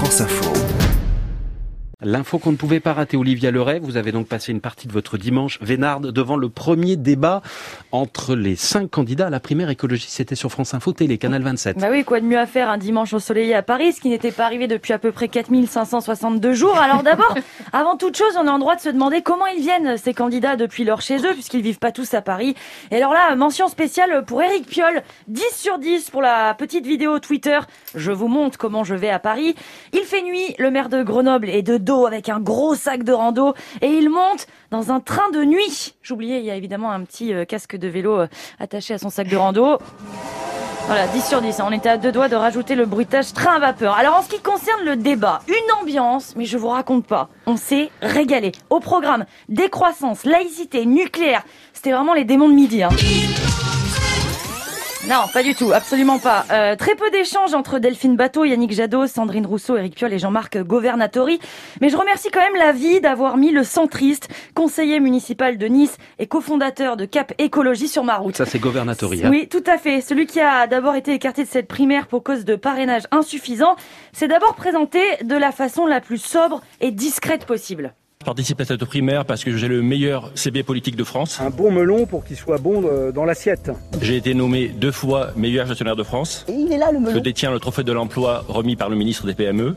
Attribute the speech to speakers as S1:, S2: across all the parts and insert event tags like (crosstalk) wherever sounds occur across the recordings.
S1: France Info.
S2: L'info qu'on ne pouvait pas rater, Olivia Leray, vous avez donc passé une partie de votre dimanche vénarde devant le premier débat entre les cinq candidats à la primaire écologie. C'était sur France Info Télé, Canal 27.
S3: Bah oui, quoi de mieux à faire un dimanche ensoleillé à Paris, ce qui n'était pas arrivé depuis à peu près 4562 jours. Alors d'abord, (laughs) avant toute chose, on a en droit de se demander comment ils viennent, ces candidats, depuis leur chez eux, puisqu'ils vivent pas tous à Paris. Et alors là, mention spéciale pour Eric Piolle, 10 sur 10 pour la petite vidéo Twitter. Je vous montre comment je vais à Paris. Il fait nuit, le maire de Grenoble est de avec un gros sac de rando et il monte dans un train de nuit. J'oubliais, il y a évidemment un petit euh, casque de vélo euh, attaché à son sac de rando. Voilà, 10 sur 10. Hein. On était à deux doigts de rajouter le bruitage train à vapeur. Alors en ce qui concerne le débat, une ambiance, mais je vous raconte pas. On s'est régalé. Au programme, décroissance, laïcité, nucléaire. C'était vraiment les démons de midi. Hein. Non, pas du tout, absolument pas. Euh, très peu d'échanges entre Delphine Bateau, Yannick Jadot, Sandrine Rousseau, Eric Piolle et Jean-Marc Governatori. Mais je remercie quand même la vie d'avoir mis le centriste, conseiller municipal de Nice et cofondateur de Cap Écologie sur ma route.
S2: Ça, c'est Governatori. Hein
S3: oui, tout à fait. Celui qui a d'abord été écarté de cette primaire pour cause de parrainage insuffisant, s'est d'abord présenté de la façon la plus sobre et discrète possible.
S4: Je participe à cette primaire parce que j'ai le meilleur CB politique de France.
S5: Un bon melon pour qu'il soit bon euh, dans l'assiette.
S4: J'ai été nommé deux fois meilleur gestionnaire de France.
S6: Et il est là le melon.
S4: Je détiens le trophée de l'emploi remis par le ministre des PME.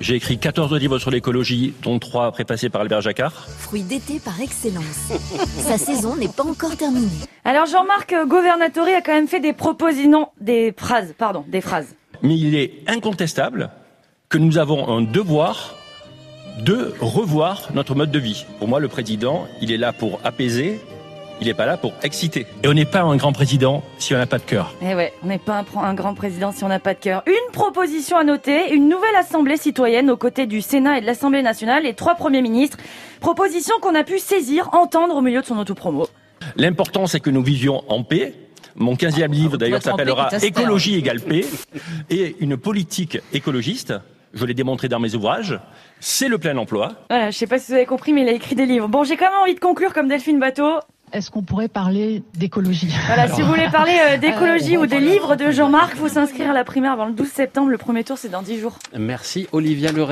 S4: J'ai écrit 14 livres sur l'écologie, dont 3 prépassés par Albert Jacquard.
S7: Fruit d'été par excellence. (laughs) Sa saison n'est pas encore terminée.
S3: Alors Jean-Marc Governatori a quand même fait des propositions, des phrases, pardon, des phrases.
S4: Mais il est incontestable que nous avons un devoir de revoir notre mode de vie. Pour moi, le président, il est là pour apaiser, il n'est pas là pour exciter. Et on n'est pas un grand président si on n'a pas de cœur.
S3: Eh ouais, on n'est pas un, un, grand président si on n'a pas de cœur. Une proposition à noter, une nouvelle assemblée citoyenne aux côtés du Sénat et de l'Assemblée nationale et trois premiers ministres. Proposition qu'on a pu saisir, entendre au milieu de son autopromo.
S4: L'important, c'est que nous vivions en paix. Mon 15e livre, d'ailleurs, s'appellera Écologie égale paix. Et une politique écologiste je l'ai démontré dans mes ouvrages, c'est le plein emploi.
S3: Voilà, je sais pas si vous avez compris, mais il a écrit des livres. Bon, j'ai quand même envie de conclure comme Delphine Bateau.
S8: Est-ce qu'on pourrait parler d'écologie?
S3: Voilà, si vous voulez parler euh, d'écologie ou des livres de Jean-Marc, faut s'inscrire à la primaire avant le 12 septembre. Le premier tour, c'est dans 10 jours.
S2: Merci Olivia Leray.